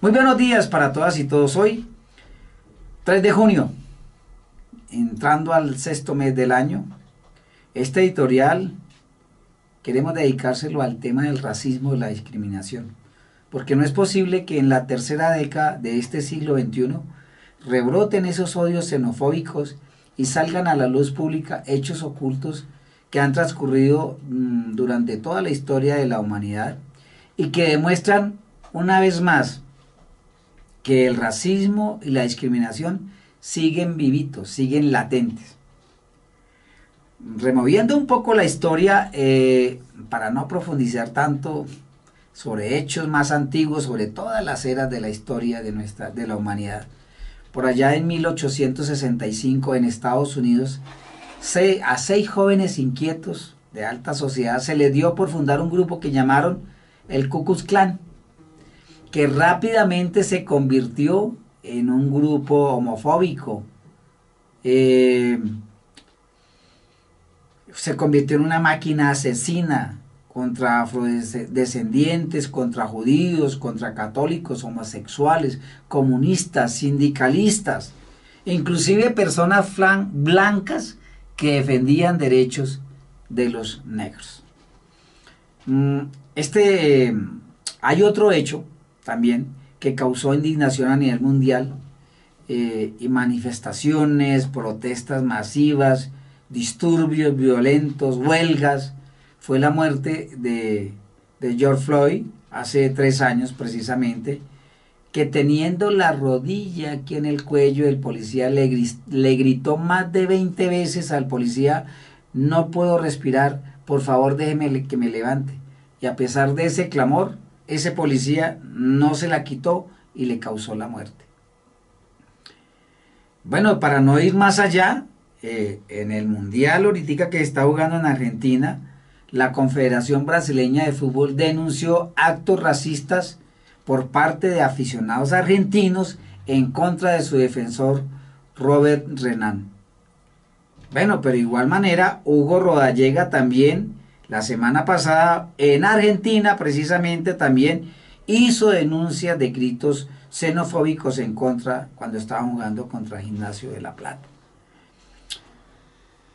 Muy buenos días para todas y todos. Hoy, 3 de junio, entrando al sexto mes del año, este editorial queremos dedicárselo al tema del racismo y la discriminación, porque no es posible que en la tercera década de este siglo XXI rebroten esos odios xenofóbicos y salgan a la luz pública hechos ocultos que han transcurrido mm, durante toda la historia de la humanidad y que demuestran una vez más que el racismo y la discriminación siguen vivitos, siguen latentes. Removiendo un poco la historia, eh, para no profundizar tanto sobre hechos más antiguos, sobre todas las eras de la historia de, nuestra, de la humanidad. Por allá en 1865 en Estados Unidos, a seis jóvenes inquietos de alta sociedad se les dio por fundar un grupo que llamaron el Ku Klux Klan que rápidamente se convirtió en un grupo homofóbico. Eh, se convirtió en una máquina asesina contra afrodescendientes, contra judíos, contra católicos, homosexuales, comunistas, sindicalistas, inclusive personas blancas que defendían derechos de los negros. Mm, este, hay otro hecho también, que causó indignación a nivel mundial eh, y manifestaciones, protestas masivas, disturbios violentos, huelgas, fue la muerte de, George Floyd hace tres años precisamente, que teniendo la rodilla aquí en el cuello, el policía le, gritó más de 20 veces al policía, no puedo respirar, por favor déjeme que me levante. Y a pesar de ese clamor, ese policía no se la quitó y le causó la muerte. Bueno, para no ir más allá, eh, en el Mundial ahorita que está jugando en Argentina, la Confederación Brasileña de Fútbol denunció actos racistas por parte de aficionados argentinos en contra de su defensor Robert Renan. Bueno, pero de igual manera, Hugo Rodallega también la semana pasada en Argentina precisamente también hizo denuncias de gritos xenofóbicos en contra cuando estaba jugando contra Gimnasio de La Plata.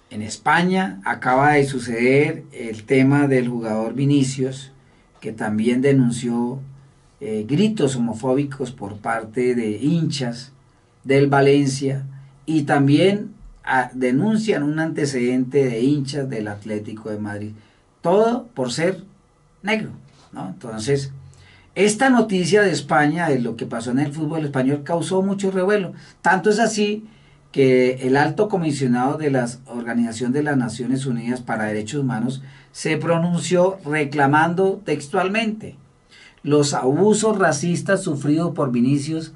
En España acaba de suceder el tema del jugador Vinicius, que también denunció eh, gritos homofóbicos por parte de hinchas del Valencia y también ah, denuncian un antecedente de hinchas del Atlético de Madrid todo por ser negro. ¿no? Entonces, esta noticia de España, de lo que pasó en el fútbol español, causó mucho revuelo. Tanto es así que el alto comisionado de la Organización de las Naciones Unidas para Derechos Humanos se pronunció reclamando textualmente los abusos racistas sufridos por Vinicius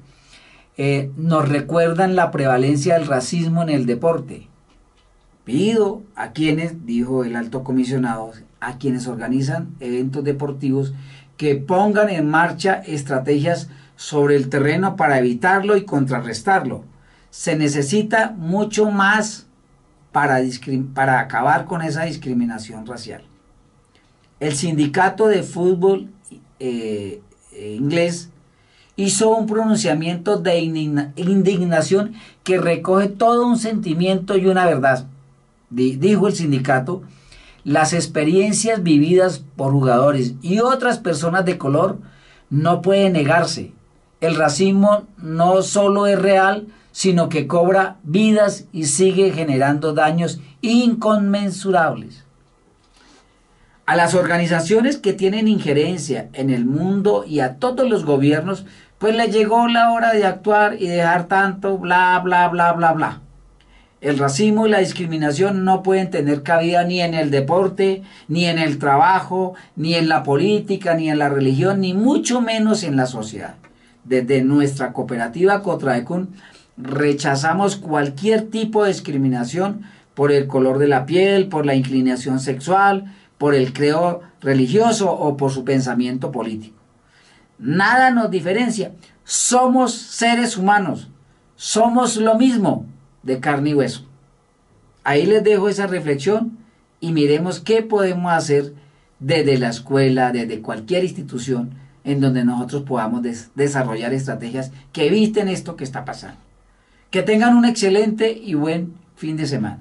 eh, nos recuerdan la prevalencia del racismo en el deporte. Pido a quienes, dijo el alto comisionado, a quienes organizan eventos deportivos que pongan en marcha estrategias sobre el terreno para evitarlo y contrarrestarlo. Se necesita mucho más para, acabar con esa discriminación racial. El sindicato de fútbol eh, eh, inglés hizo un pronunciamiento de indignación que recoge todo un sentimiento y una verdad. Dijo el sindicato las experiencias vividas por jugadores y otras personas de color no pueden negarse. El racismo no solo es real, sino que cobra vidas y sigue generando daños inconmensurables. A las organizaciones que tienen injerencia en el mundo y a todos los gobiernos, pues les llegó la hora de actuar y dejar tanto bla, bla, bla, bla, bla. El racismo y la discriminación no pueden tener cabida ni en el deporte, ni en el trabajo, ni en la política, ni en la religión, ni mucho menos en la sociedad. Desde nuestra cooperativa Cotraecun rechazamos cualquier tipo de discriminación por el color de la piel, por la inclinación sexual, por el creo religioso o por su pensamiento político. Nada nos diferencia. Somos seres humanos. Somos lo mismo de carne y hueso. Ahí les dejo esa reflexión y miremos qué podemos hacer desde la escuela, desde cualquier institución, en donde nosotros podamos des- desarrollar estrategias que eviten esto que está pasando. Que tengan un excelente y buen fin de semana.